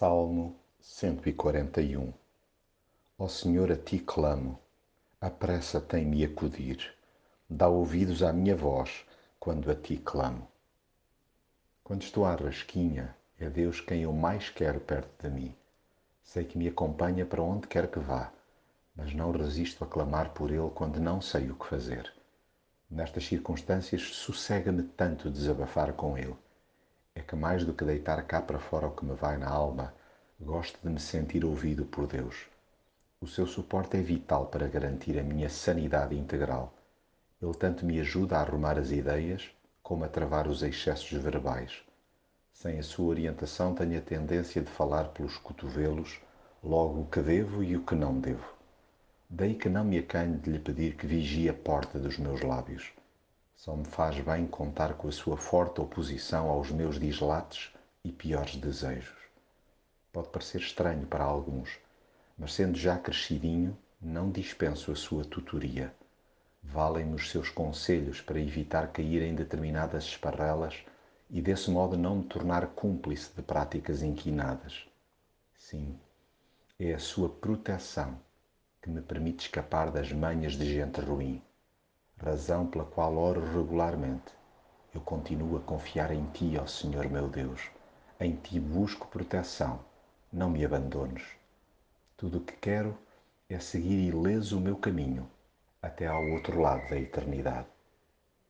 Salmo 141 Ó Senhor, a ti clamo, apressa-te em me acudir, dá ouvidos à minha voz quando a ti clamo. Quando estou à rasquinha, é Deus quem eu mais quero perto de mim. Sei que me acompanha para onde quer que vá, mas não resisto a clamar por Ele quando não sei o que fazer. Nestas circunstâncias, sossega-me tanto desabafar com Ele que mais do que deitar cá para fora o que me vai na alma, gosto de me sentir ouvido por Deus. O seu suporte é vital para garantir a minha sanidade integral. Ele tanto me ajuda a arrumar as ideias como a travar os excessos verbais. Sem a sua orientação, tenho a tendência de falar pelos cotovelos logo o que devo e o que não devo. Daí que não me acanho de lhe pedir que vigie a porta dos meus lábios só me faz bem contar com a sua forte oposição aos meus dislates e piores desejos. Pode parecer estranho para alguns, mas sendo já crescidinho, não dispenso a sua tutoria. Valem-me os seus conselhos para evitar cair em determinadas esparrelas e desse modo não me tornar cúmplice de práticas inquinadas. Sim, é a sua proteção que me permite escapar das manhas de gente ruim razão pela qual oro regularmente. Eu continuo a confiar em Ti, ó Senhor meu Deus. Em Ti busco proteção. Não me abandones. Tudo o que quero é seguir ileso o meu caminho até ao outro lado da eternidade.